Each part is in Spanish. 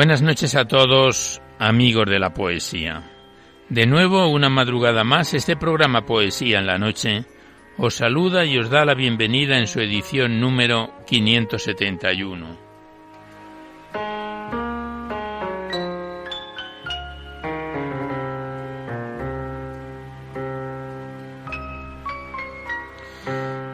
Buenas noches a todos, amigos de la poesía. De nuevo, una madrugada más, este programa Poesía en la Noche os saluda y os da la bienvenida en su edición número 571.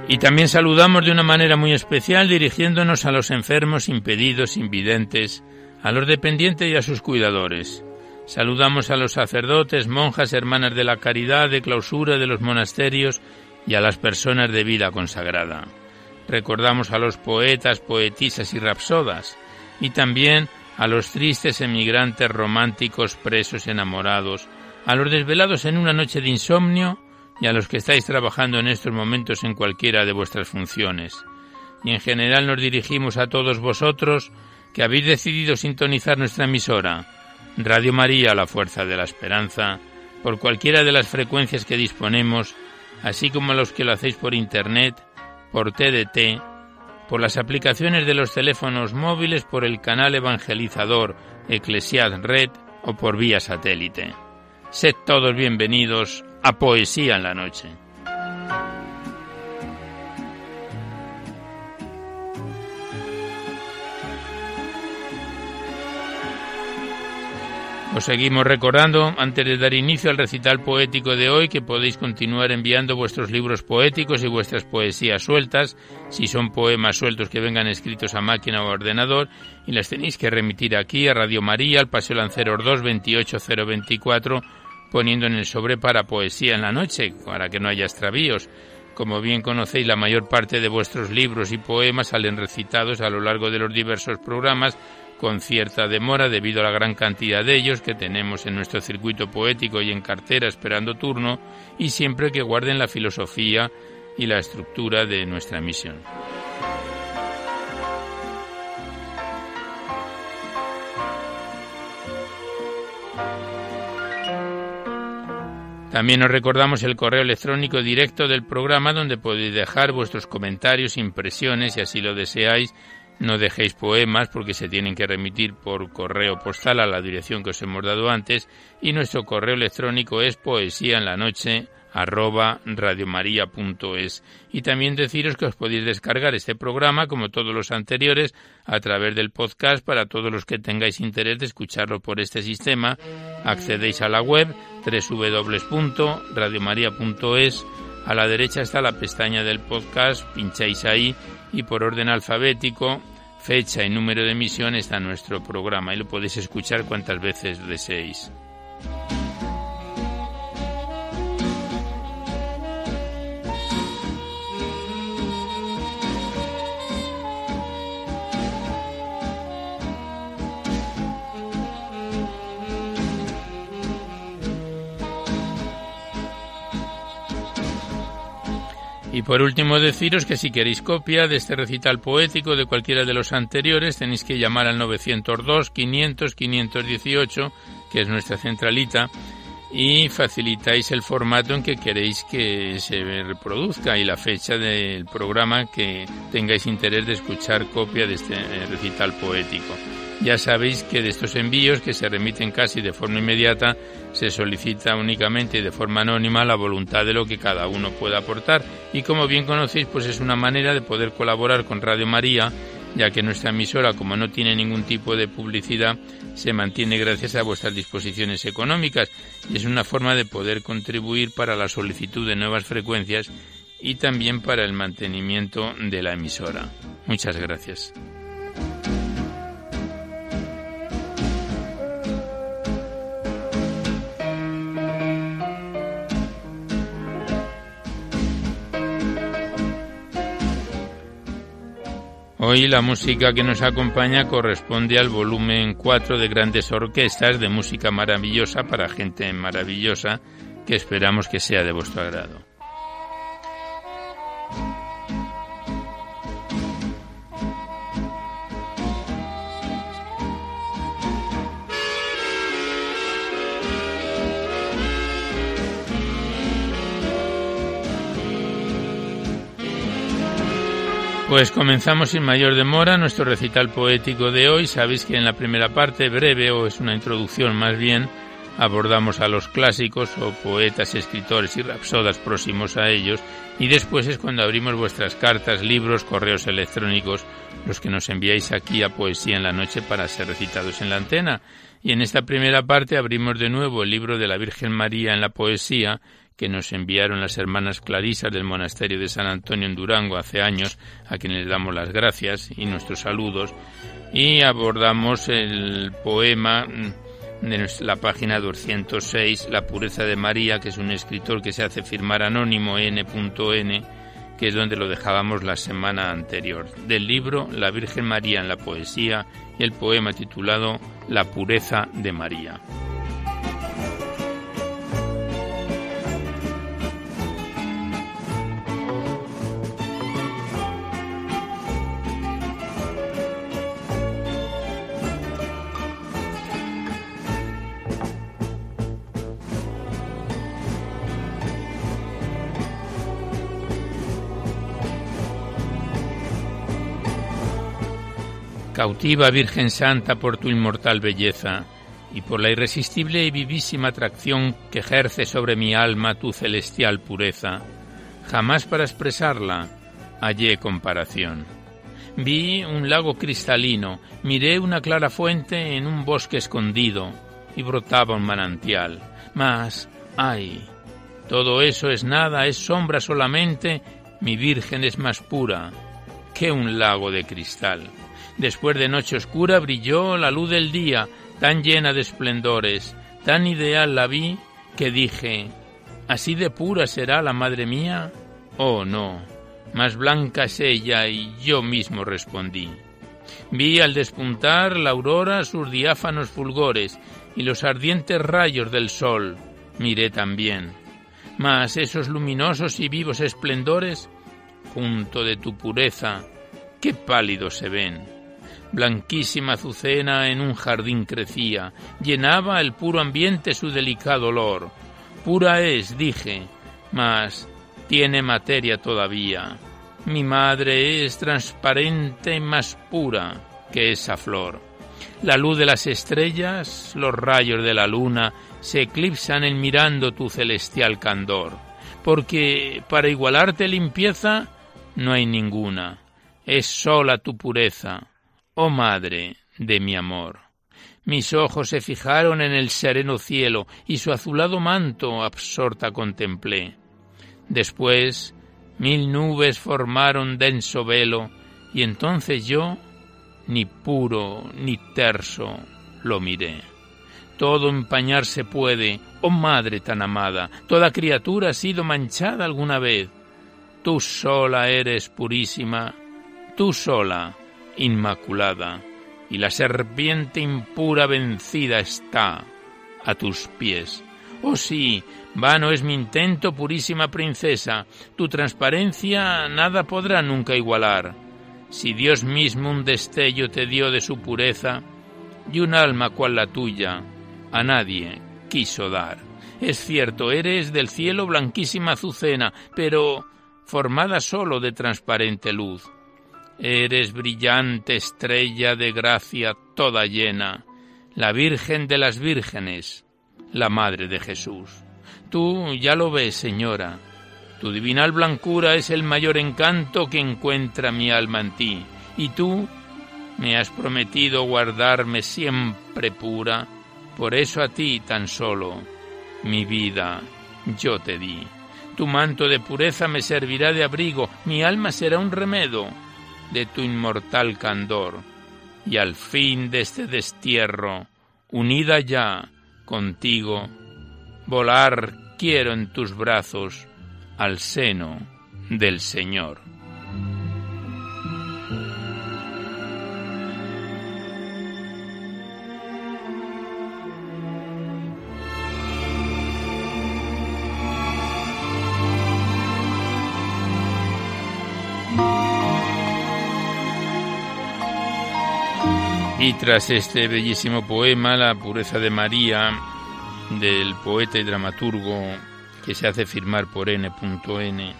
Y también saludamos de una manera muy especial dirigiéndonos a los enfermos, impedidos, invidentes, a los dependientes y a sus cuidadores. Saludamos a los sacerdotes, monjas, hermanas de la caridad, de clausura de los monasterios y a las personas de vida consagrada. Recordamos a los poetas, poetisas y rapsodas, y también a los tristes emigrantes románticos presos enamorados, a los desvelados en una noche de insomnio y a los que estáis trabajando en estos momentos en cualquiera de vuestras funciones. Y en general nos dirigimos a todos vosotros que habéis decidido sintonizar nuestra emisora, Radio María, la Fuerza de la Esperanza, por cualquiera de las frecuencias que disponemos, así como los que lo hacéis por Internet, por TDT, por las aplicaciones de los teléfonos móviles, por el canal evangelizador Eclesiad Red o por vía satélite. Sed todos bienvenidos a Poesía en la Noche. Os seguimos recordando, antes de dar inicio al recital poético de hoy, que podéis continuar enviando vuestros libros poéticos y vuestras poesías sueltas, si son poemas sueltos que vengan escritos a máquina o ordenador, y las tenéis que remitir aquí a Radio María, al Paseo Lanceros 2 28024, poniendo en el sobre para poesía en la noche, para que no haya extravíos. Como bien conocéis, la mayor parte de vuestros libros y poemas salen recitados a lo largo de los diversos programas con cierta demora debido a la gran cantidad de ellos que tenemos en nuestro circuito poético y en cartera esperando turno, y siempre que guarden la filosofía y la estructura de nuestra misión. También os recordamos el correo electrónico directo del programa donde podéis dejar vuestros comentarios, impresiones, si así lo deseáis, no dejéis poemas porque se tienen que remitir por correo postal a la dirección que os hemos dado antes y nuestro correo electrónico es poesía en la noche radiomaria.es y también deciros que os podéis descargar este programa como todos los anteriores a través del podcast para todos los que tengáis interés de escucharlo por este sistema. Accedéis a la web www.radiomaria.es a la derecha está la pestaña del podcast pincháis ahí y por orden alfabético, fecha y número de emisión está nuestro programa y lo podéis escuchar cuantas veces deseéis. Y por último deciros que si queréis copia de este recital poético de cualquiera de los anteriores tenéis que llamar al 902 500 518 que es nuestra centralita y facilitáis el formato en que queréis que se reproduzca y la fecha del programa que tengáis interés de escuchar copia de este recital poético. Ya sabéis que de estos envíos, que se remiten casi de forma inmediata, se solicita únicamente y de forma anónima la voluntad de lo que cada uno pueda aportar y como bien conocéis, pues es una manera de poder colaborar con Radio María, ya que nuestra emisora, como no tiene ningún tipo de publicidad, se mantiene gracias a vuestras disposiciones económicas y es una forma de poder contribuir para la solicitud de nuevas frecuencias y también para el mantenimiento de la emisora. Muchas gracias. Hoy la música que nos acompaña corresponde al volumen 4 de grandes orquestas de música maravillosa para gente maravillosa que esperamos que sea de vuestro agrado. Pues comenzamos sin mayor demora nuestro recital poético de hoy. Sabéis que en la primera parte, breve o es una introducción más bien, abordamos a los clásicos o poetas, escritores y rapsodas próximos a ellos y después es cuando abrimos vuestras cartas, libros, correos electrónicos, los que nos enviáis aquí a Poesía en la Noche para ser recitados en la antena. Y en esta primera parte abrimos de nuevo el libro de la Virgen María en la poesía que nos enviaron las hermanas clarisas del monasterio de San Antonio en Durango hace años, a quienes les damos las gracias y nuestros saludos, y abordamos el poema de la página 206, La pureza de María, que es un escritor que se hace firmar anónimo N.N, que es donde lo dejábamos la semana anterior, del libro La Virgen María en la poesía y el poema titulado La pureza de María. Cautiva Virgen Santa por tu inmortal belleza y por la irresistible y vivísima atracción que ejerce sobre mi alma tu celestial pureza, jamás para expresarla hallé comparación. Vi un lago cristalino, miré una clara fuente en un bosque escondido y brotaba un manantial. Mas, ay, todo eso es nada, es sombra solamente, mi Virgen es más pura que un lago de cristal. Después de noche oscura brilló la luz del día, tan llena de esplendores, tan ideal la vi, que dije, ¿así de pura será la madre mía? Oh, no, más blanca es ella, y yo mismo respondí. Vi al despuntar la aurora sus diáfanos fulgores y los ardientes rayos del sol. Miré también. Mas esos luminosos y vivos esplendores, junto de tu pureza, qué pálidos se ven Blanquísima azucena en un jardín crecía, llenaba el puro ambiente su delicado olor. Pura es, dije, mas tiene materia todavía. Mi madre es transparente más pura que esa flor. La luz de las estrellas, los rayos de la luna, se eclipsan en mirando tu celestial candor, porque para igualarte limpieza no hay ninguna, es sola tu pureza oh madre de mi amor. Mis ojos se fijaron en el sereno cielo y su azulado manto absorta contemplé. Después mil nubes formaron denso velo y entonces yo, ni puro ni terso, lo miré. Todo empañarse puede, oh madre tan amada, toda criatura ha sido manchada alguna vez. Tú sola eres purísima, tú sola inmaculada, y la serpiente impura vencida está a tus pies. Oh sí, vano es mi intento, purísima princesa, tu transparencia nada podrá nunca igualar. Si Dios mismo un destello te dio de su pureza, y un alma cual la tuya, a nadie quiso dar. Es cierto, eres del cielo blanquísima azucena, pero formada solo de transparente luz. Eres brillante estrella de gracia toda llena, la Virgen de las Vírgenes, la Madre de Jesús. Tú ya lo ves, Señora, tu divinal blancura es el mayor encanto que encuentra mi alma en ti, y tú me has prometido guardarme siempre pura, por eso a ti tan solo mi vida yo te di. Tu manto de pureza me servirá de abrigo, mi alma será un remedo de tu inmortal candor, y al fin de este destierro, unida ya contigo, volar quiero en tus brazos al seno del Señor. Y tras este bellísimo poema, La pureza de María, del poeta y dramaturgo que se hace firmar por N.N.,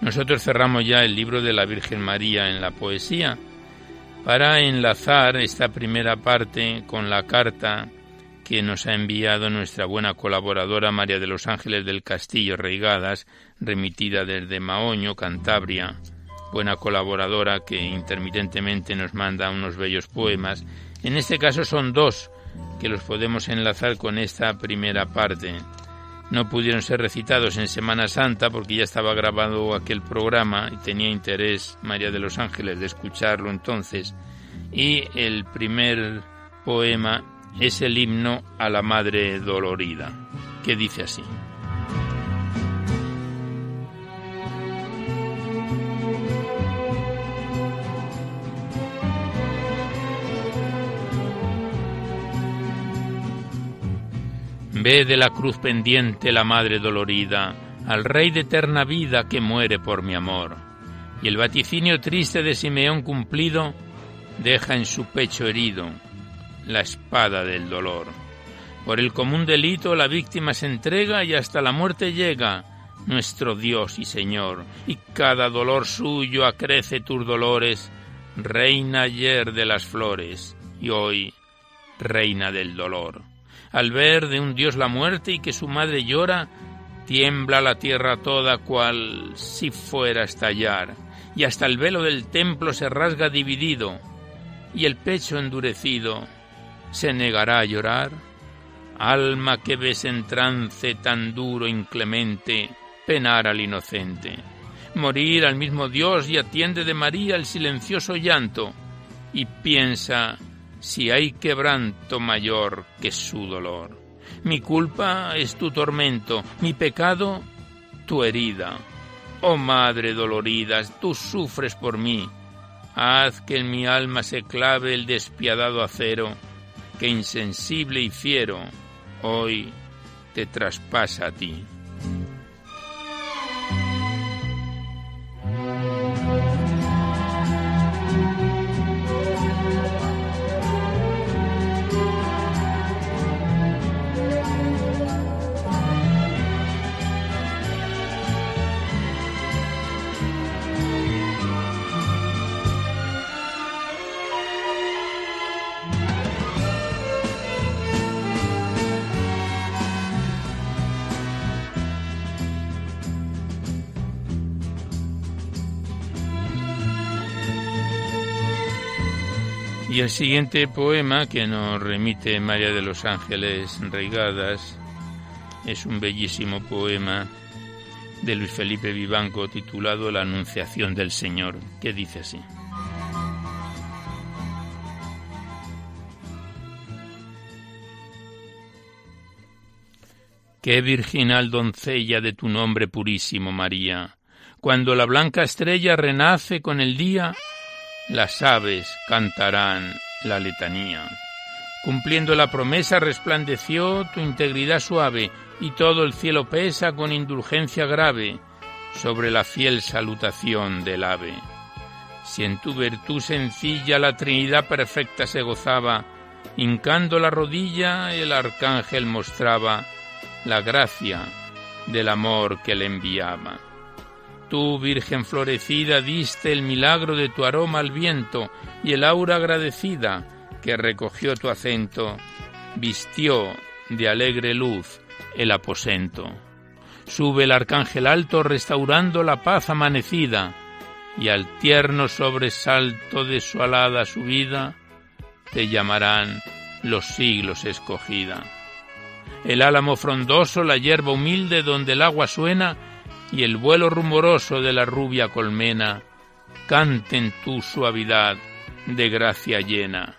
nosotros cerramos ya el libro de la Virgen María en la poesía para enlazar esta primera parte con la carta que nos ha enviado nuestra buena colaboradora María de los Ángeles del Castillo Reigadas, remitida desde Maoño, Cantabria, buena colaboradora que intermitentemente nos manda unos bellos poemas. En este caso son dos que los podemos enlazar con esta primera parte. No pudieron ser recitados en Semana Santa porque ya estaba grabado aquel programa y tenía interés María de los Ángeles de escucharlo entonces. Y el primer poema es el himno a la Madre Dolorida, que dice así. Ve de la cruz pendiente la madre dolorida, al rey de eterna vida que muere por mi amor. Y el vaticinio triste de Simeón cumplido deja en su pecho herido la espada del dolor. Por el común delito la víctima se entrega y hasta la muerte llega nuestro Dios y Señor, y cada dolor suyo acrece tus dolores, reina ayer de las flores y hoy reina del dolor. Al ver de un Dios la muerte y que su madre llora, tiembla la tierra toda cual si fuera estallar, y hasta el velo del templo se rasga dividido, y el pecho endurecido se negará a llorar. Alma que ves en trance tan duro inclemente, penar al inocente, morir al mismo Dios y atiende de María el silencioso llanto, y piensa si hay quebranto mayor que su dolor. Mi culpa es tu tormento, mi pecado tu herida. Oh Madre dolorida, tú sufres por mí. Haz que en mi alma se clave el despiadado acero, que insensible y fiero hoy te traspasa a ti. Y el siguiente poema que nos remite María de los Ángeles Reigadas es un bellísimo poema de Luis Felipe Vivanco titulado La Anunciación del Señor, que dice así. Qué virginal doncella de tu nombre purísimo, María, cuando la blanca estrella renace con el día, las aves cantarán la letanía. Cumpliendo la promesa resplandeció tu integridad suave y todo el cielo pesa con indulgencia grave sobre la fiel salutación del ave. Si en tu virtud sencilla la Trinidad perfecta se gozaba, hincando la rodilla el arcángel mostraba la gracia del amor que le enviaba. Tú, Virgen florecida, diste el milagro de tu aroma al viento y el aura agradecida que recogió tu acento, vistió de alegre luz el aposento. Sube el arcángel alto restaurando la paz amanecida, y al tierno sobresalto de su alada subida, te llamarán los siglos escogida. El álamo frondoso, la hierba humilde donde el agua suena, y el vuelo rumoroso de la rubia colmena canten tu suavidad de gracia llena.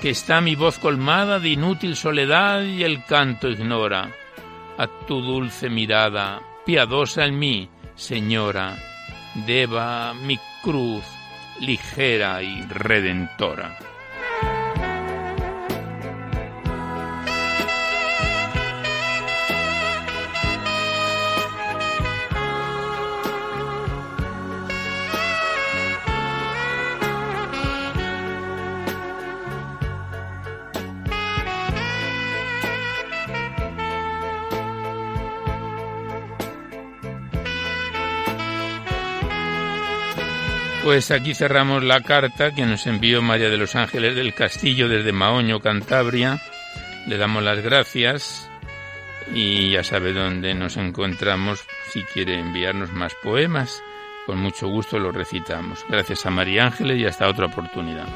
Que está mi voz colmada de inútil soledad y el canto ignora. A tu dulce mirada, piadosa en mí, Señora, deba mi cruz ligera y redentora. Pues aquí cerramos la carta que nos envió María de los Ángeles del Castillo desde Maoño, Cantabria. Le damos las gracias y ya sabe dónde nos encontramos si quiere enviarnos más poemas. Con mucho gusto los recitamos. Gracias a María Ángeles y hasta otra oportunidad.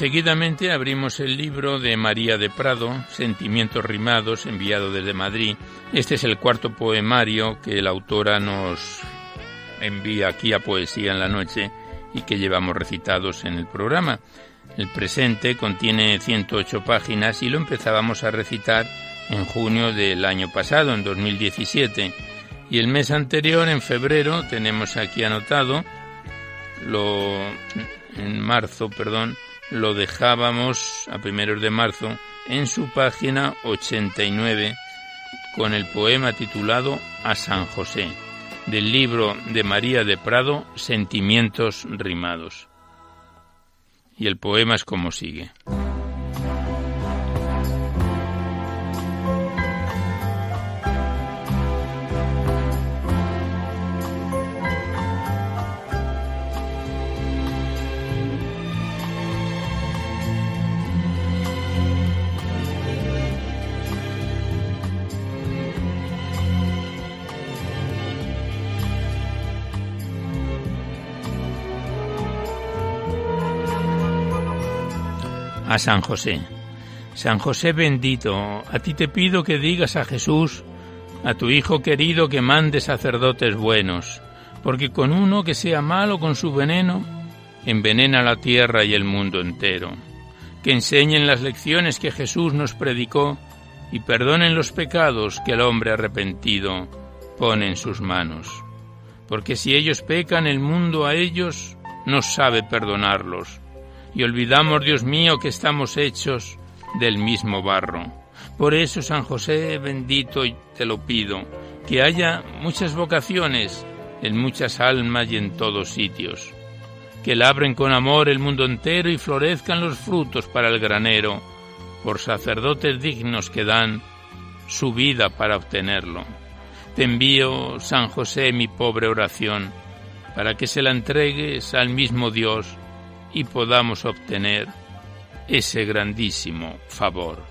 Seguidamente abrimos el libro de María de Prado, Sentimientos Rimados, enviado desde Madrid. Este es el cuarto poemario que la autora nos envía aquí a Poesía en la Noche y que llevamos recitados en el programa. El presente contiene 108 páginas y lo empezábamos a recitar en junio del año pasado, en 2017. Y el mes anterior, en febrero, tenemos aquí anotado, lo, en marzo, perdón, lo dejábamos a primeros de marzo en su página 89 con el poema titulado A San José, del libro de María de Prado, Sentimientos Rimados. Y el poema es como sigue. A San José. San José bendito, a ti te pido que digas a Jesús, a tu Hijo querido, que mande sacerdotes buenos, porque con uno que sea malo con su veneno, envenena la tierra y el mundo entero. Que enseñen las lecciones que Jesús nos predicó y perdonen los pecados que el hombre arrepentido pone en sus manos. Porque si ellos pecan, el mundo a ellos no sabe perdonarlos y olvidamos, Dios mío, que estamos hechos del mismo barro. Por eso, San José bendito, te lo pido, que haya muchas vocaciones en muchas almas y en todos sitios, que labren con amor el mundo entero y florezcan los frutos para el granero, por sacerdotes dignos que dan su vida para obtenerlo. Te envío, San José, mi pobre oración, para que se la entregues al mismo Dios, y podamos obtener ese grandísimo favor.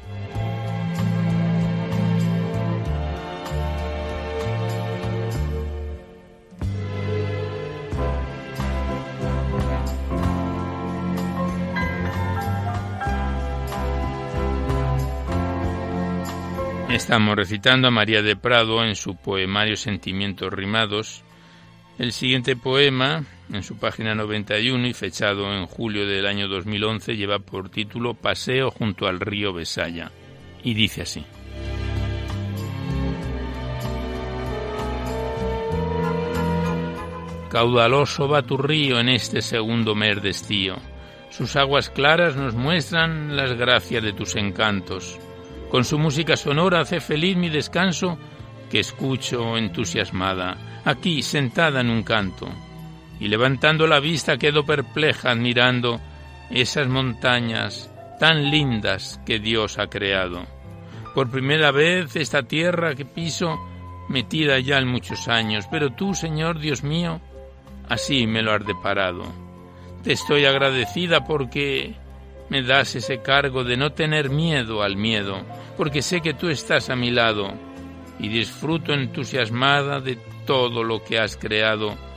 Estamos recitando a María de Prado en su poemario Sentimientos Rimados. El siguiente poema en su página 91 y fechado en julio del año 2011 lleva por título Paseo junto al río Besaya y dice así. Caudaloso va tu río en este segundo mes de estío. Sus aguas claras nos muestran las gracias de tus encantos. Con su música sonora hace feliz mi descanso que escucho entusiasmada, aquí sentada en un canto y levantando la vista quedo perpleja admirando esas montañas tan lindas que Dios ha creado. Por primera vez esta tierra que piso, metida ya en muchos años, pero tú, Señor Dios mío, así me lo has deparado. Te estoy agradecida porque me das ese cargo de no tener miedo al miedo, porque sé que tú estás a mi lado y disfruto entusiasmada de todo lo que has creado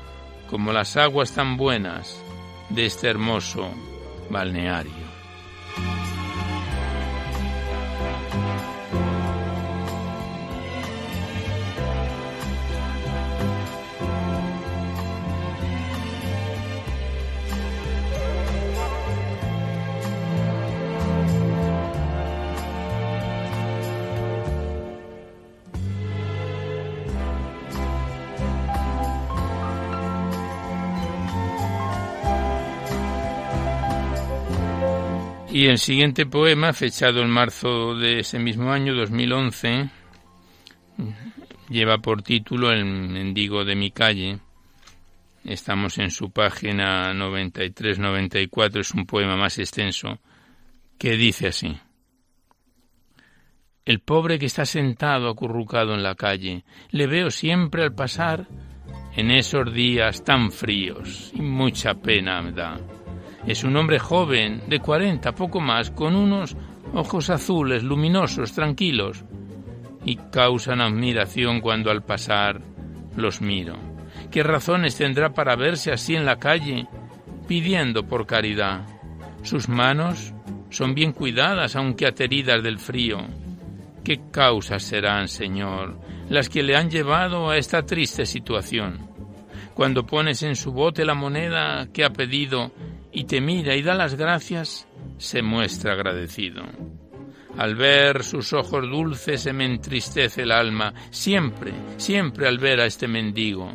como las aguas tan buenas de este hermoso balneario. Y el siguiente poema, fechado en marzo de ese mismo año, 2011, lleva por título El mendigo de mi calle. Estamos en su página 93-94, es un poema más extenso, que dice así. El pobre que está sentado acurrucado en la calle, le veo siempre al pasar en esos días tan fríos y mucha pena me da. Es un hombre joven, de cuarenta, poco más, con unos ojos azules, luminosos, tranquilos, y causan admiración cuando al pasar los miro. ¿Qué razones tendrá para verse así en la calle, pidiendo por caridad? Sus manos son bien cuidadas, aunque ateridas del frío. ¿Qué causas serán, Señor, las que le han llevado a esta triste situación? Cuando pones en su bote la moneda que ha pedido y te mira y da las gracias, se muestra agradecido. Al ver sus ojos dulces se me entristece el alma, siempre, siempre al ver a este mendigo.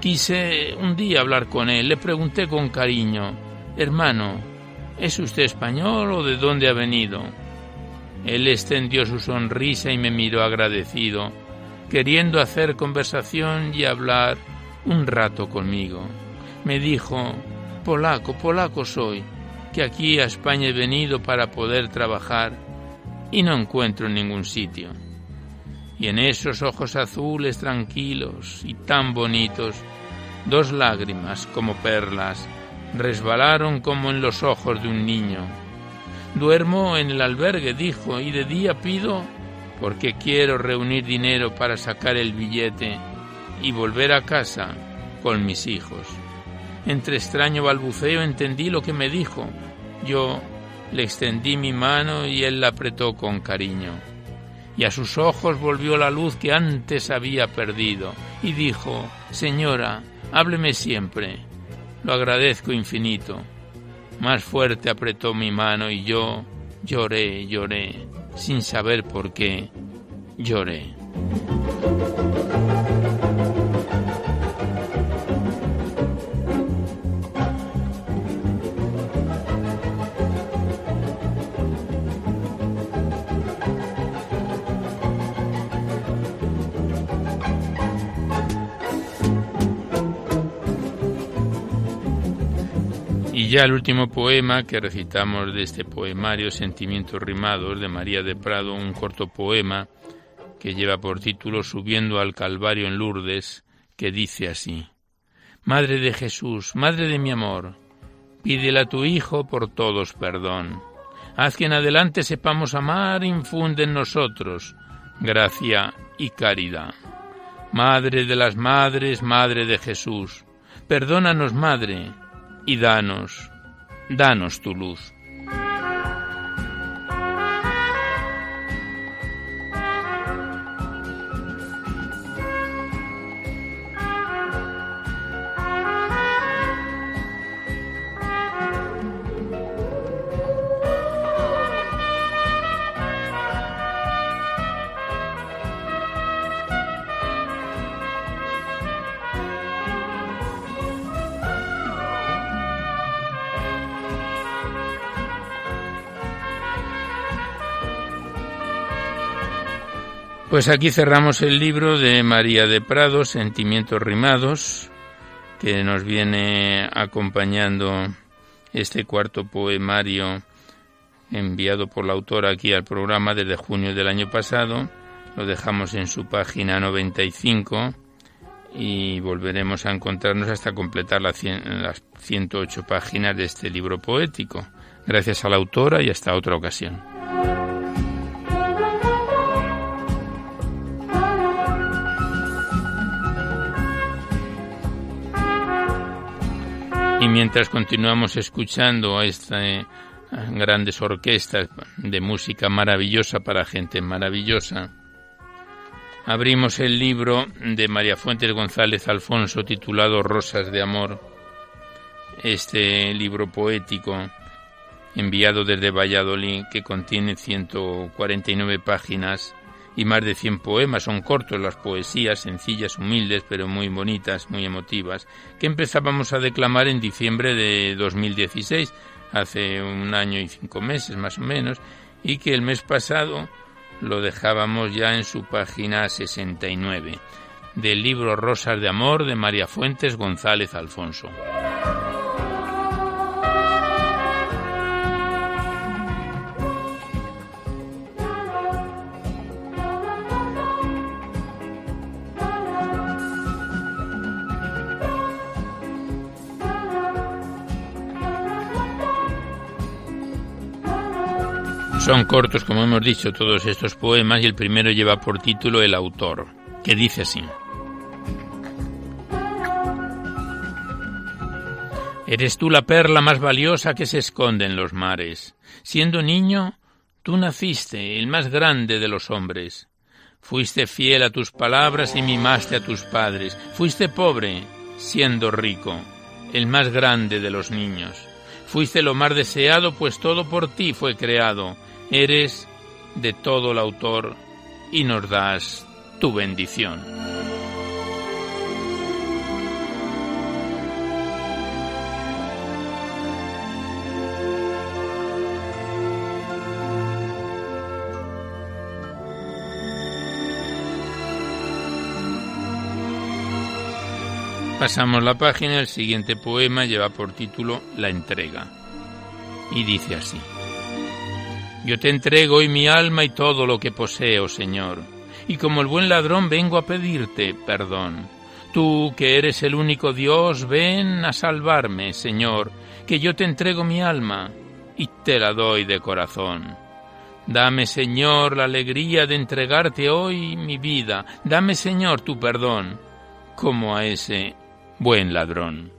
Quise un día hablar con él, le pregunté con cariño, hermano, ¿es usted español o de dónde ha venido? Él extendió su sonrisa y me miró agradecido, queriendo hacer conversación y hablar un rato conmigo. Me dijo, polaco, polaco soy, que aquí a España he venido para poder trabajar y no encuentro ningún sitio. Y en esos ojos azules tranquilos y tan bonitos, dos lágrimas como perlas resbalaron como en los ojos de un niño. Duermo en el albergue, dijo, y de día pido porque quiero reunir dinero para sacar el billete y volver a casa con mis hijos. Entre extraño balbuceo entendí lo que me dijo. Yo le extendí mi mano y él la apretó con cariño. Y a sus ojos volvió la luz que antes había perdido, y dijo, Señora, hábleme siempre. Lo agradezco infinito. Más fuerte apretó mi mano y yo lloré, lloré, sin saber por qué, lloré. Ya el último poema que recitamos de este poemario Sentimientos Rimados de María de Prado, un corto poema que lleva por título Subiendo al Calvario en Lourdes, que dice así. Madre de Jesús, Madre de mi amor, pídele a tu Hijo por todos perdón. Haz que en adelante sepamos amar, infunde en nosotros gracia y caridad. Madre de las madres, Madre de Jesús, perdónanos, Madre, y danos, danos tu luz. Pues aquí cerramos el libro de María de Prado, Sentimientos Rimados, que nos viene acompañando este cuarto poemario enviado por la autora aquí al programa desde junio del año pasado. Lo dejamos en su página 95 y volveremos a encontrarnos hasta completar las 108 páginas de este libro poético. Gracias a la autora y hasta otra ocasión. Y mientras continuamos escuchando a estas grandes orquestas de música maravillosa para gente maravillosa, abrimos el libro de María Fuentes González Alfonso titulado Rosas de Amor, este libro poético enviado desde Valladolid que contiene 149 páginas y más de 100 poemas. Son cortos las poesías, sencillas, humildes, pero muy bonitas, muy emotivas, que empezábamos a declamar en diciembre de 2016, hace un año y cinco meses más o menos, y que el mes pasado lo dejábamos ya en su página 69 del libro Rosas de Amor de María Fuentes González Alfonso. Son cortos, como hemos dicho, todos estos poemas y el primero lleva por título El autor, que dice así. Eres tú la perla más valiosa que se esconde en los mares. Siendo niño, tú naciste, el más grande de los hombres. Fuiste fiel a tus palabras y mimaste a tus padres. Fuiste pobre, siendo rico, el más grande de los niños. Fuiste lo más deseado, pues todo por ti fue creado Eres de todo el autor y nos das tu bendición. Pasamos la página, el siguiente poema lleva por título La entrega y dice así. Yo te entrego hoy mi alma y todo lo que poseo, Señor, y como el buen ladrón vengo a pedirte perdón. Tú, que eres el único Dios, ven a salvarme, Señor, que yo te entrego mi alma y te la doy de corazón. Dame, Señor, la alegría de entregarte hoy mi vida. Dame, Señor, tu perdón, como a ese buen ladrón.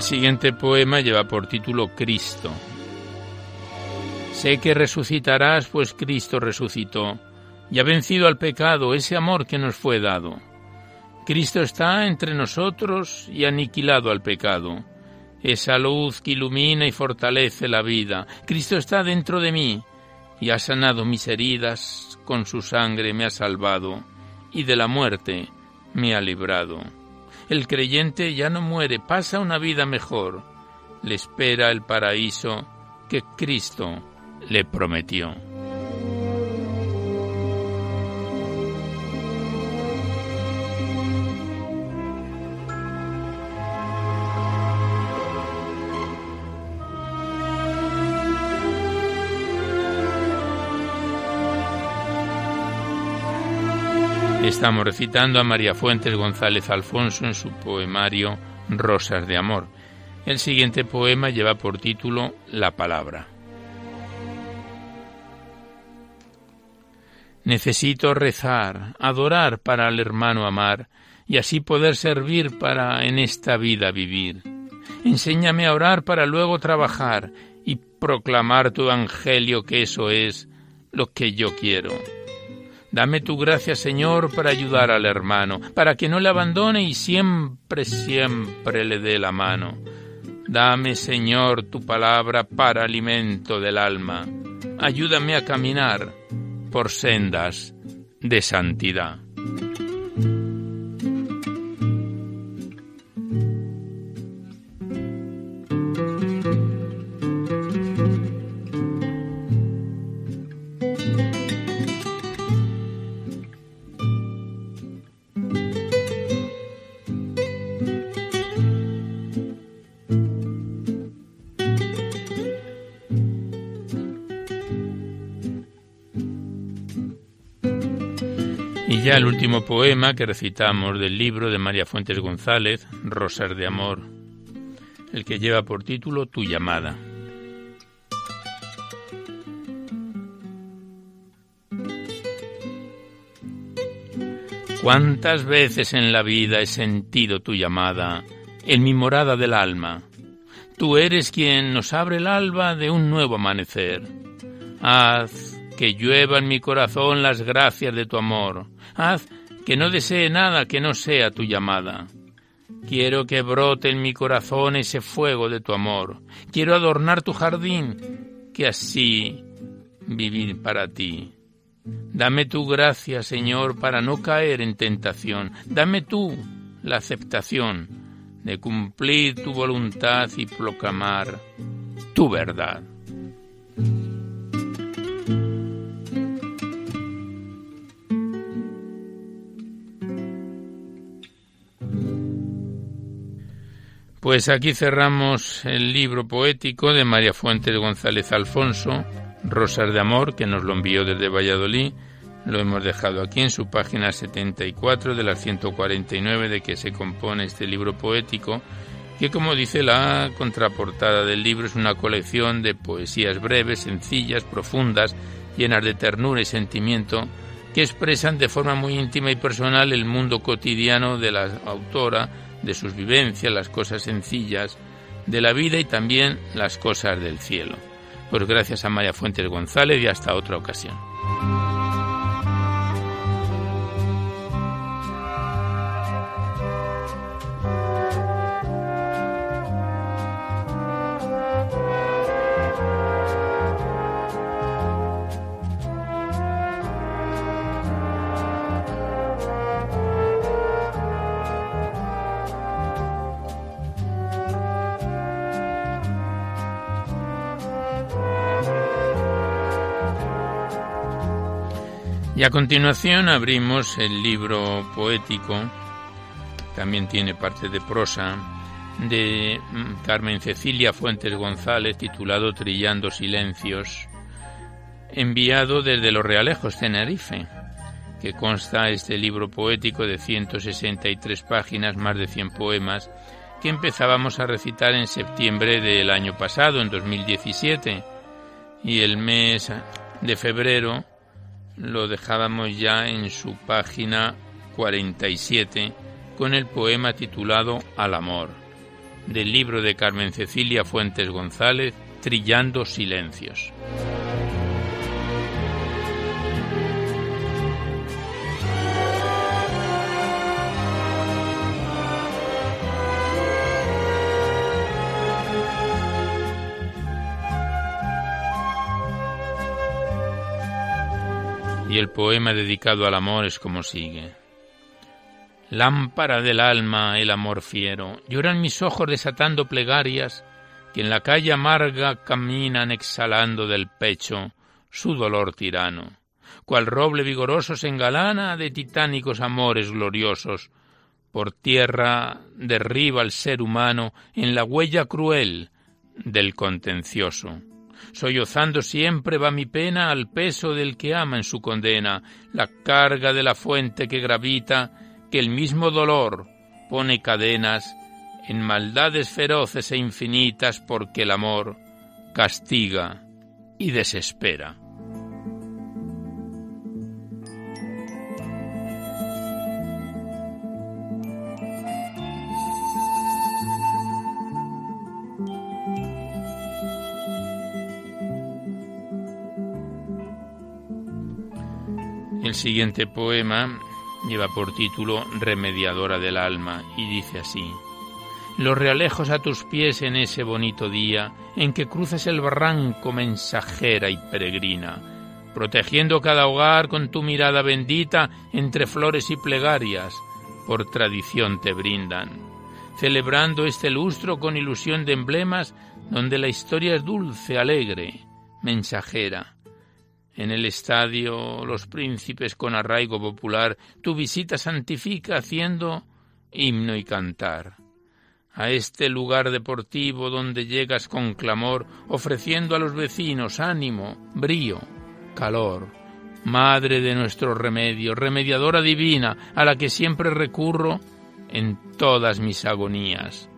El siguiente poema lleva por título Cristo. Sé que resucitarás, pues Cristo resucitó, y ha vencido al pecado ese amor que nos fue dado. Cristo está entre nosotros y aniquilado al pecado, esa luz que ilumina y fortalece la vida. Cristo está dentro de mí y ha sanado mis heridas, con su sangre me ha salvado y de la muerte me ha librado. El creyente ya no muere, pasa una vida mejor. Le espera el paraíso que Cristo le prometió. Estamos recitando a María Fuentes González Alfonso en su poemario Rosas de Amor. El siguiente poema lleva por título La Palabra. Necesito rezar, adorar para al hermano amar, y así poder servir para en esta vida vivir. Enséñame a orar para luego trabajar y proclamar tu evangelio que eso es lo que yo quiero. Dame tu gracia, Señor, para ayudar al hermano, para que no le abandone y siempre, siempre le dé la mano. Dame, Señor, tu palabra para alimento del alma. Ayúdame a caminar por sendas de santidad. El último poema que recitamos del libro de María Fuentes González, Rosas de Amor, el que lleva por título Tu llamada. ¿Cuántas veces en la vida he sentido tu llamada en mi morada del alma? Tú eres quien nos abre el alba de un nuevo amanecer. Haz que llueva en mi corazón las gracias de tu amor, Haz que no desee nada que no sea tu llamada. Quiero que brote en mi corazón ese fuego de tu amor. Quiero adornar tu jardín, que así vivir para ti. Dame tu gracia, Señor, para no caer en tentación. Dame tú la aceptación de cumplir tu voluntad y proclamar tu verdad. Pues aquí cerramos el libro poético de María Fuentes González Alfonso, Rosas de Amor, que nos lo envió desde Valladolid. Lo hemos dejado aquí en su página 74 de las 149 de que se compone este libro poético, que como dice la contraportada del libro es una colección de poesías breves, sencillas, profundas, llenas de ternura y sentimiento, que expresan de forma muy íntima y personal el mundo cotidiano de la autora, de sus vivencias, las cosas sencillas de la vida y también las cosas del cielo. Pues gracias a María Fuentes González y hasta otra ocasión. Y a continuación abrimos el libro poético, también tiene parte de prosa, de mm, Carmen Cecilia Fuentes González, titulado Trillando Silencios, enviado desde Los Realejos, Tenerife, que consta este libro poético de 163 páginas, más de 100 poemas, que empezábamos a recitar en septiembre del año pasado, en 2017, y el mes de febrero lo dejábamos ya en su página 47 con el poema titulado Al amor, del libro de Carmen Cecilia Fuentes González, Trillando Silencios. El poema dedicado al amor es como sigue. Lámpara del alma, el amor fiero, lloran mis ojos desatando plegarias que en la calle amarga caminan exhalando del pecho su dolor tirano. Cual roble vigoroso se engalana de titánicos amores gloriosos, por tierra derriba al ser humano en la huella cruel del contencioso. Sollozando siempre va mi pena al peso del que ama en su condena, la carga de la fuente que gravita, que el mismo dolor pone cadenas en maldades feroces e infinitas porque el amor castiga y desespera. El siguiente poema lleva por título Remediadora del alma y dice así. Los realejos a tus pies en ese bonito día en que cruces el barranco mensajera y peregrina, protegiendo cada hogar con tu mirada bendita entre flores y plegarias, por tradición te brindan, celebrando este lustro con ilusión de emblemas donde la historia es dulce, alegre, mensajera, en el estadio los príncipes con arraigo popular, tu visita santifica haciendo himno y cantar. A este lugar deportivo donde llegas con clamor, ofreciendo a los vecinos ánimo, brío, calor. Madre de nuestro remedio, remediadora divina, a la que siempre recurro en todas mis agonías.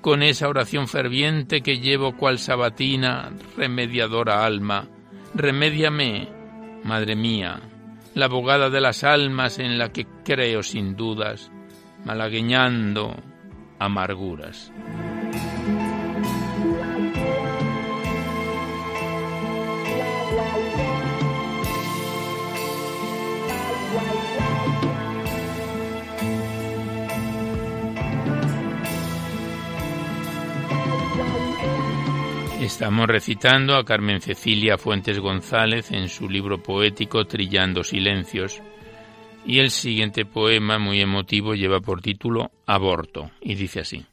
Con esa oración ferviente que llevo cual sabatina, remediadora alma, Remédiame, Madre mía, la abogada de las almas en la que creo sin dudas, malagueñando amarguras. Estamos recitando a Carmen Cecilia Fuentes González en su libro poético Trillando Silencios y el siguiente poema muy emotivo lleva por título Aborto y dice así.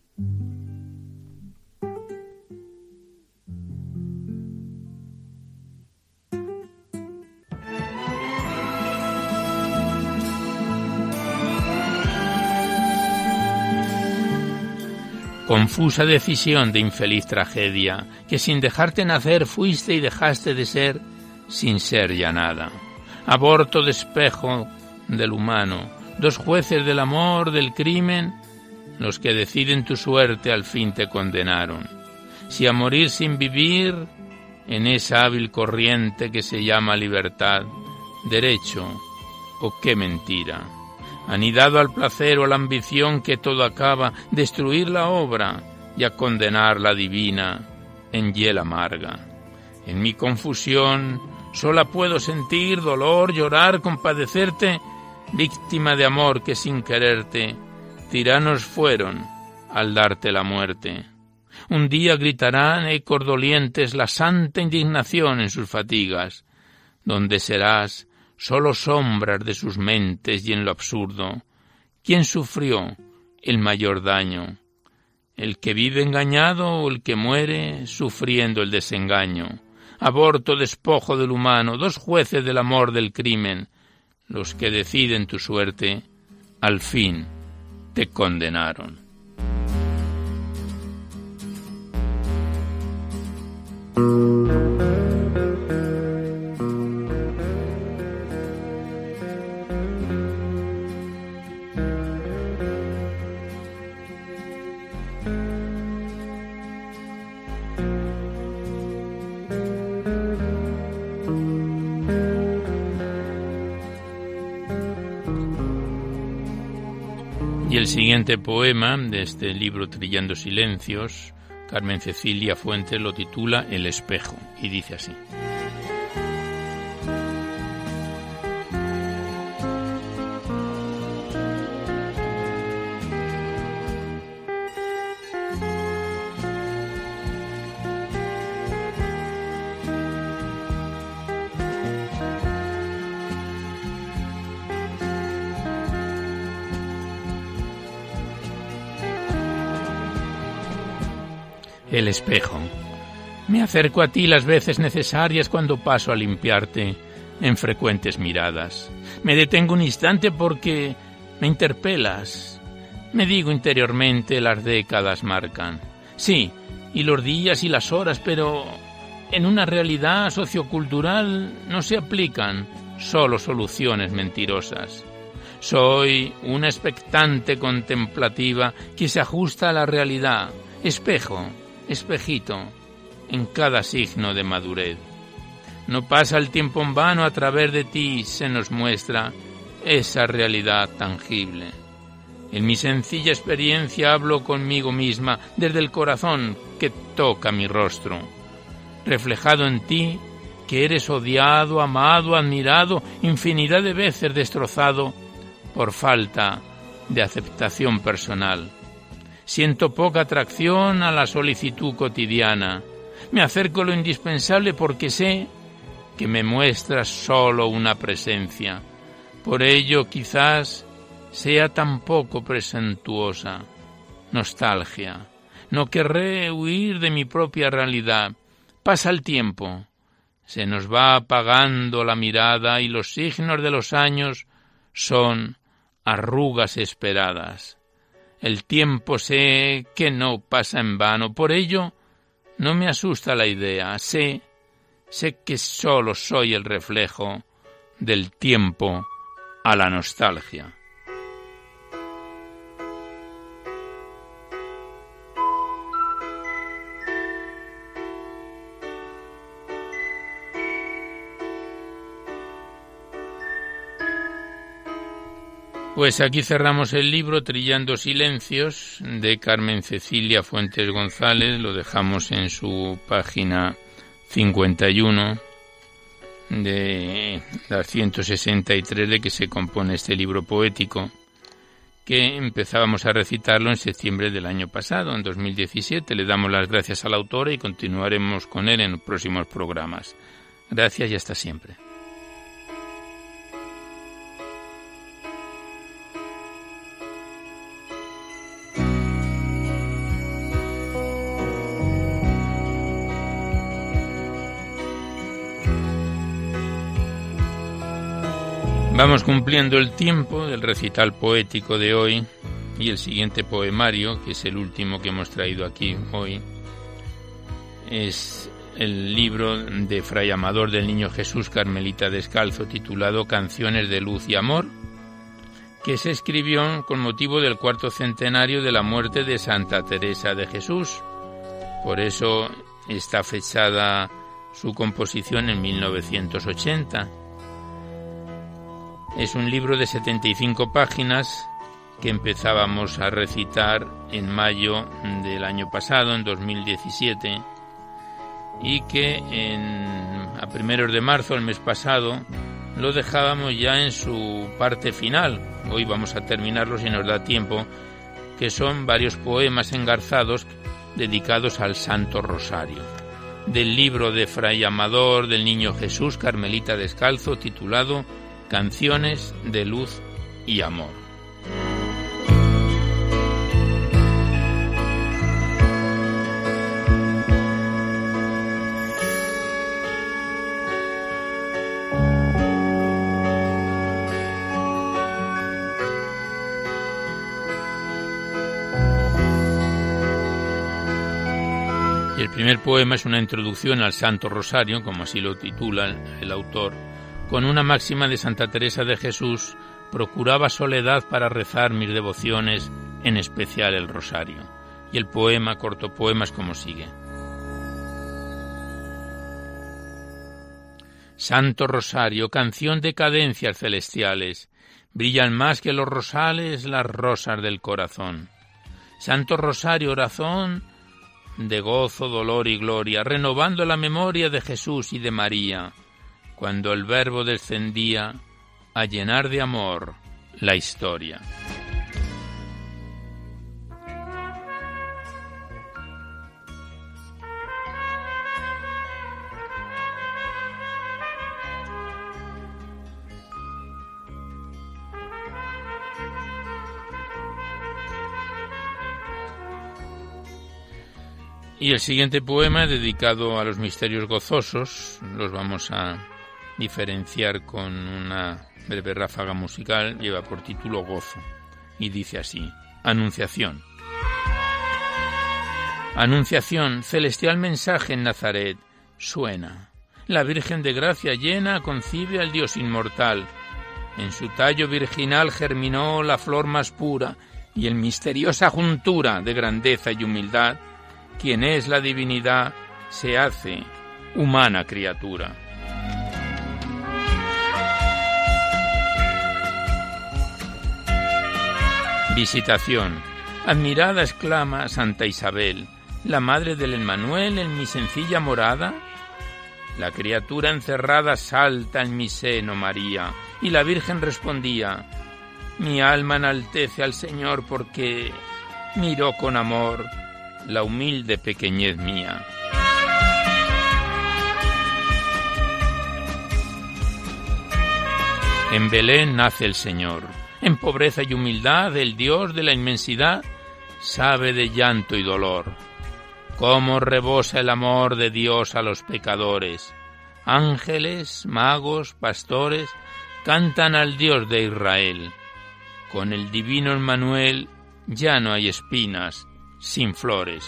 Confusa decisión de infeliz tragedia, que sin dejarte nacer fuiste y dejaste de ser sin ser ya nada. Aborto de espejo del humano, dos jueces del amor, del crimen, los que deciden tu suerte al fin te condenaron. Si a morir sin vivir, en esa hábil corriente que se llama libertad, derecho o qué mentira anidado al placer o a la ambición que todo acaba, destruir la obra y a condenar la divina en hiel amarga. En mi confusión sola puedo sentir dolor, llorar, compadecerte, víctima de amor que sin quererte tiranos fueron al darte la muerte. Un día gritarán ecos dolientes la santa indignación en sus fatigas, donde serás solo sombras de sus mentes y en lo absurdo. ¿Quién sufrió el mayor daño? ¿El que vive engañado o el que muere sufriendo el desengaño? Aborto, despojo del humano, dos jueces del amor del crimen, los que deciden tu suerte, al fin te condenaron. Y el siguiente poema de este libro Trillando Silencios, Carmen Cecilia Fuentes lo titula El espejo y dice así. El espejo. Me acerco a ti las veces necesarias cuando paso a limpiarte en frecuentes miradas. Me detengo un instante porque me interpelas. Me digo interiormente las décadas marcan. Sí, y los días y las horas, pero en una realidad sociocultural no se aplican solo soluciones mentirosas. Soy una expectante contemplativa que se ajusta a la realidad, espejo espejito en cada signo de madurez. No pasa el tiempo en vano, a través de ti se nos muestra esa realidad tangible. En mi sencilla experiencia hablo conmigo misma desde el corazón que toca mi rostro, reflejado en ti que eres odiado, amado, admirado, infinidad de veces destrozado por falta de aceptación personal. Siento poca atracción a la solicitud cotidiana. Me acerco lo indispensable porque sé que me muestras solo una presencia. Por ello quizás sea tan poco presentuosa. Nostalgia. No querré huir de mi propia realidad. Pasa el tiempo. Se nos va apagando la mirada y los signos de los años son arrugas esperadas. El tiempo sé que no pasa en vano, por ello no me asusta la idea, sé, sé que solo soy el reflejo del tiempo a la nostalgia. Pues aquí cerramos el libro Trillando Silencios de Carmen Cecilia Fuentes González, lo dejamos en su página 51 de las 163 de que se compone este libro poético, que empezábamos a recitarlo en septiembre del año pasado, en 2017. Le damos las gracias al autor y continuaremos con él en los próximos programas. Gracias y hasta siempre. Vamos cumpliendo el tiempo del recital poético de hoy y el siguiente poemario, que es el último que hemos traído aquí hoy, es el libro de Fray Amador del Niño Jesús Carmelita Descalzo titulado Canciones de Luz y Amor, que se escribió con motivo del cuarto centenario de la muerte de Santa Teresa de Jesús. Por eso está fechada su composición en 1980 es un libro de 75 páginas que empezábamos a recitar en mayo del año pasado, en 2017, y que en, a primeros de marzo, el mes pasado, lo dejábamos ya en su parte final. Hoy vamos a terminarlo si nos da tiempo, que son varios poemas engarzados dedicados al Santo Rosario. Del libro de Fray Amador del Niño Jesús Carmelita Descalzo, titulado canciones de luz y amor. Y el primer poema es una introducción al Santo Rosario, como así lo titula el autor, con una máxima de Santa Teresa de Jesús, procuraba soledad para rezar mis devociones, en especial el rosario. Y el poema, corto poema, es como sigue. Santo Rosario, canción de cadencias celestiales, brillan más que los rosales las rosas del corazón. Santo Rosario, oración de gozo, dolor y gloria, renovando la memoria de Jesús y de María cuando el verbo descendía a llenar de amor la historia. Y el siguiente poema, dedicado a los misterios gozosos, los vamos a diferenciar con una breve ráfaga musical, lleva por título Gozo y dice así, Anunciación. Anunciación, celestial mensaje en Nazaret, suena. La Virgen de Gracia llena concibe al Dios inmortal. En su tallo virginal germinó la flor más pura y en misteriosa juntura de grandeza y humildad, quien es la divinidad, se hace humana criatura. Visitación. Admirada exclama Santa Isabel, la madre del Emmanuel en mi sencilla morada. La criatura encerrada salta en mi seno, María, y la Virgen respondía, mi alma enaltece al Señor porque miró con amor la humilde pequeñez mía. En Belén nace el Señor en pobreza y humildad, el Dios de la inmensidad sabe de llanto y dolor. Cómo rebosa el amor de Dios a los pecadores. Ángeles, magos, pastores cantan al Dios de Israel. Con el divino Emmanuel ya no hay espinas, sin flores.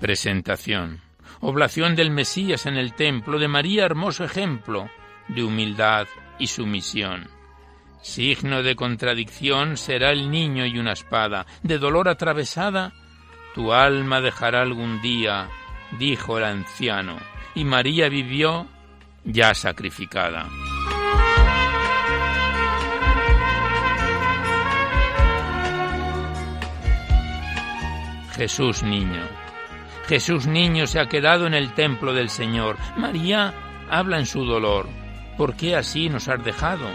Presentación oblación del Mesías en el templo, de María hermoso ejemplo de humildad y sumisión. Signo de contradicción será el niño y una espada, de dolor atravesada, tu alma dejará algún día, dijo el anciano, y María vivió ya sacrificada. Jesús niño, Jesús niño se ha quedado en el templo del Señor. María habla en su dolor. ¿por qué así nos has dejado?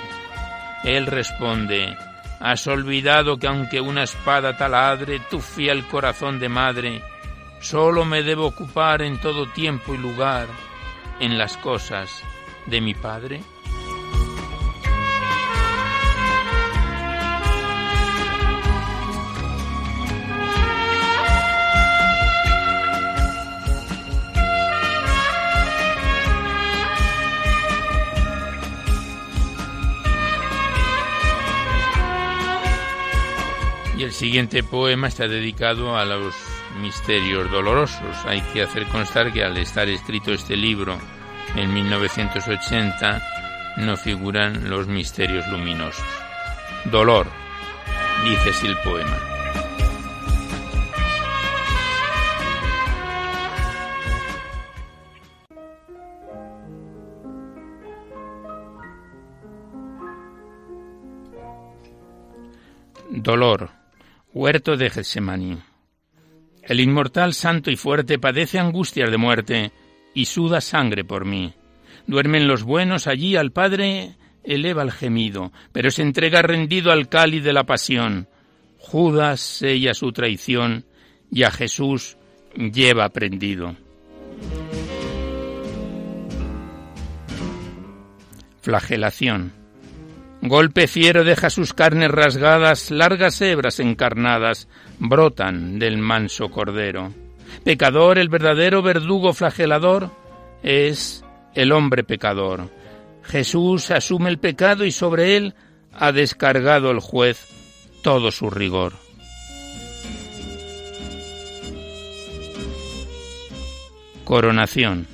Él responde, Has olvidado que aunque una espada taladre tu fiel corazón de madre, solo me debo ocupar en todo tiempo y lugar en las cosas de mi Padre. El siguiente poema está dedicado a los misterios dolorosos. Hay que hacer constar que al estar escrito este libro en 1980 no figuran los misterios luminosos. Dolor, dice así el poema. Dolor Huerto de Getsemaní. El inmortal santo y fuerte padece angustias de muerte y suda sangre por mí. Duermen los buenos allí al Padre eleva el gemido, pero se entrega rendido al cáliz de la pasión. Judas sella su traición y a Jesús lleva prendido. Flagelación. Golpe fiero deja sus carnes rasgadas, largas hebras encarnadas brotan del manso cordero. Pecador, el verdadero verdugo flagelador, es el hombre pecador. Jesús asume el pecado y sobre él ha descargado el juez todo su rigor. Coronación.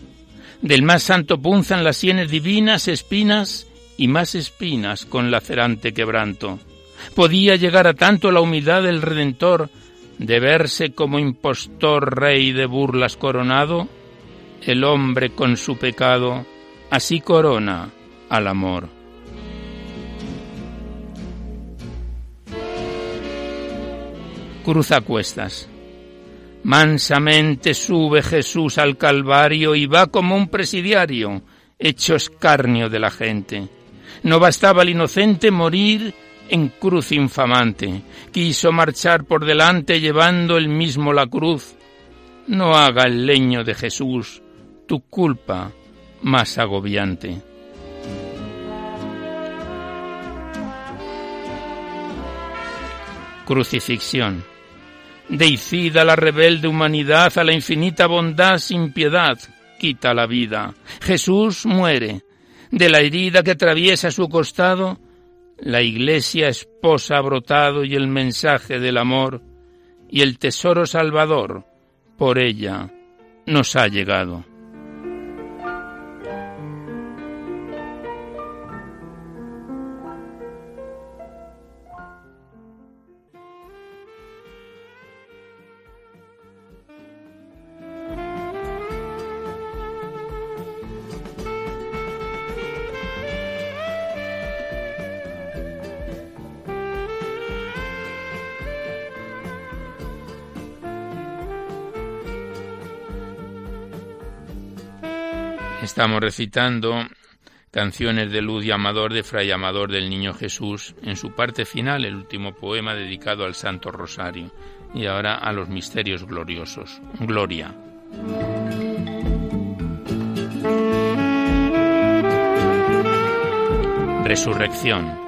Del más santo punzan las sienes divinas espinas y más espinas con lacerante quebranto. Podía llegar a tanto la humildad del Redentor de verse como impostor rey de burlas coronado, el hombre con su pecado así corona al amor. Cruza cuestas. Mansamente sube Jesús al Calvario y va como un presidiario, hecho escarnio de la gente. No bastaba al inocente morir en cruz infamante. Quiso marchar por delante llevando él mismo la cruz. No haga el leño de Jesús tu culpa más agobiante. Crucifixión. Deicida la rebelde humanidad a la infinita bondad sin piedad, quita la vida. Jesús muere, de la herida que atraviesa su costado, la iglesia esposa ha brotado y el mensaje del amor y el tesoro salvador por ella nos ha llegado. Estamos recitando canciones de luz y amador de Fray Amador del Niño Jesús en su parte final, el último poema dedicado al Santo Rosario y ahora a los misterios gloriosos. Gloria. Resurrección.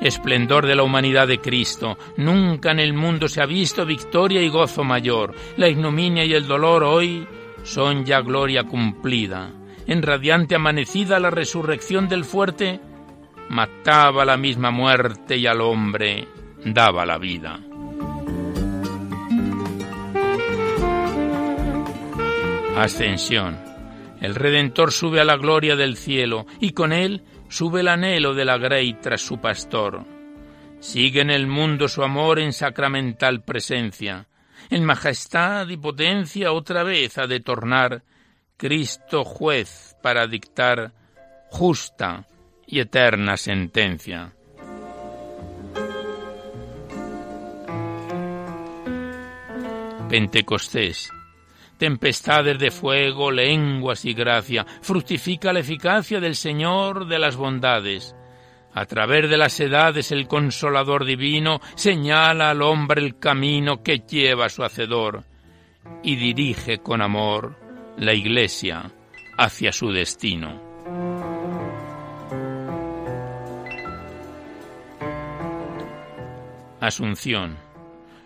Esplendor de la humanidad de Cristo. Nunca en el mundo se ha visto victoria y gozo mayor. La ignominia y el dolor hoy son ya gloria cumplida en radiante amanecida la resurrección del fuerte, mataba la misma muerte y al hombre daba la vida. Ascensión. El Redentor sube a la gloria del cielo y con él sube el anhelo de la grey tras su pastor. Sigue en el mundo su amor en sacramental presencia. En majestad y potencia otra vez ha de tornar Cristo juez para dictar justa y eterna sentencia. Pentecostés. tempestades de fuego, lenguas y gracia, fructifica la eficacia del Señor de las bondades. A través de las edades el consolador divino señala al hombre el camino que lleva su hacedor y dirige con amor la Iglesia hacia su destino. Asunción.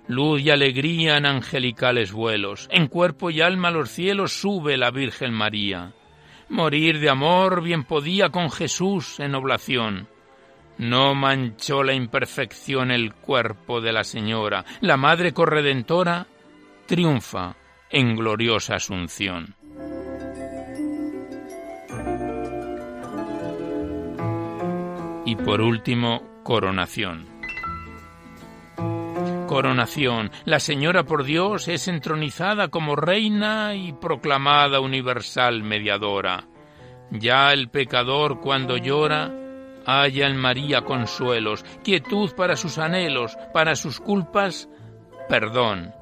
Luz y alegría en angelicales vuelos, en cuerpo y alma a los cielos sube la Virgen María. Morir de amor bien podía con Jesús en oblación. No manchó la imperfección el cuerpo de la Señora. La Madre Corredentora triunfa en gloriosa asunción. Y por último, coronación. Coronación. La Señora por Dios es entronizada como reina y proclamada universal mediadora. Ya el pecador cuando llora halla en María consuelos, quietud para sus anhelos, para sus culpas, perdón,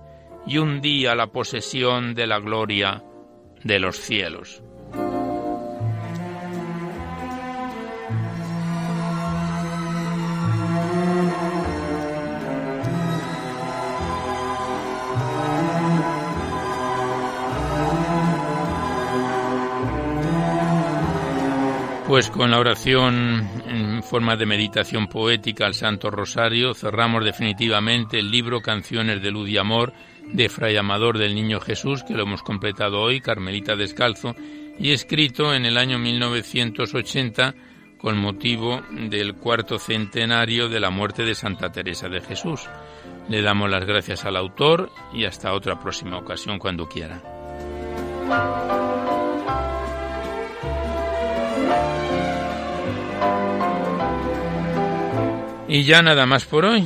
y un día la posesión de la gloria de los cielos. Pues con la oración en forma de meditación poética al Santo Rosario cerramos definitivamente el libro Canciones de Luz y Amor de Fray Amador del Niño Jesús, que lo hemos completado hoy, Carmelita Descalzo, y escrito en el año 1980 con motivo del cuarto centenario de la muerte de Santa Teresa de Jesús. Le damos las gracias al autor y hasta otra próxima ocasión cuando quiera. Y ya nada más por hoy.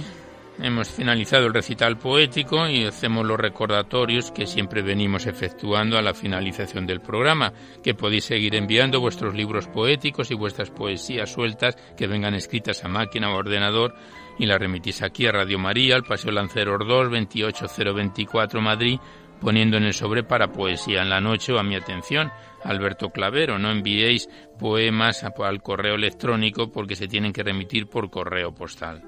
Hemos finalizado el recital poético y hacemos los recordatorios que siempre venimos efectuando a la finalización del programa, que podéis seguir enviando vuestros libros poéticos y vuestras poesías sueltas que vengan escritas a máquina o ordenador y las remitís aquí a Radio María, al Paseo Lanceros 2, 28024 Madrid, poniendo en el sobre para poesía en la noche o a mi atención Alberto Clavero. No enviéis poemas al correo electrónico porque se tienen que remitir por correo postal.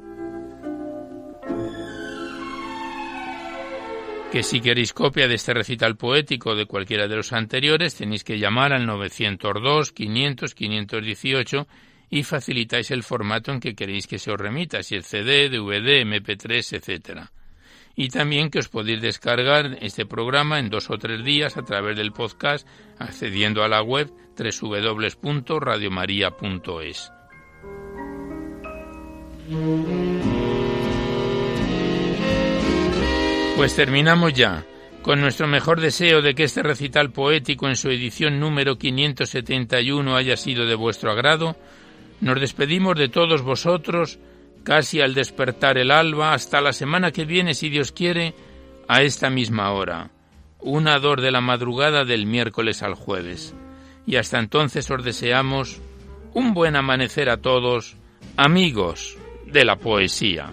Que si queréis copia de este recital poético de cualquiera de los anteriores, tenéis que llamar al 902 500 518 y facilitáis el formato en que queréis que se os remita, si el CD, DVD, MP3, etcétera y también que os podéis descargar este programa en dos o tres días a través del podcast accediendo a la web www.radiomaria.es. Pues terminamos ya. Con nuestro mejor deseo de que este recital poético en su edición número 571 haya sido de vuestro agrado, nos despedimos de todos vosotros casi al despertar el alba, hasta la semana que viene, si Dios quiere, a esta misma hora, una dor de la madrugada del miércoles al jueves. Y hasta entonces os deseamos un buen amanecer a todos, amigos de la poesía.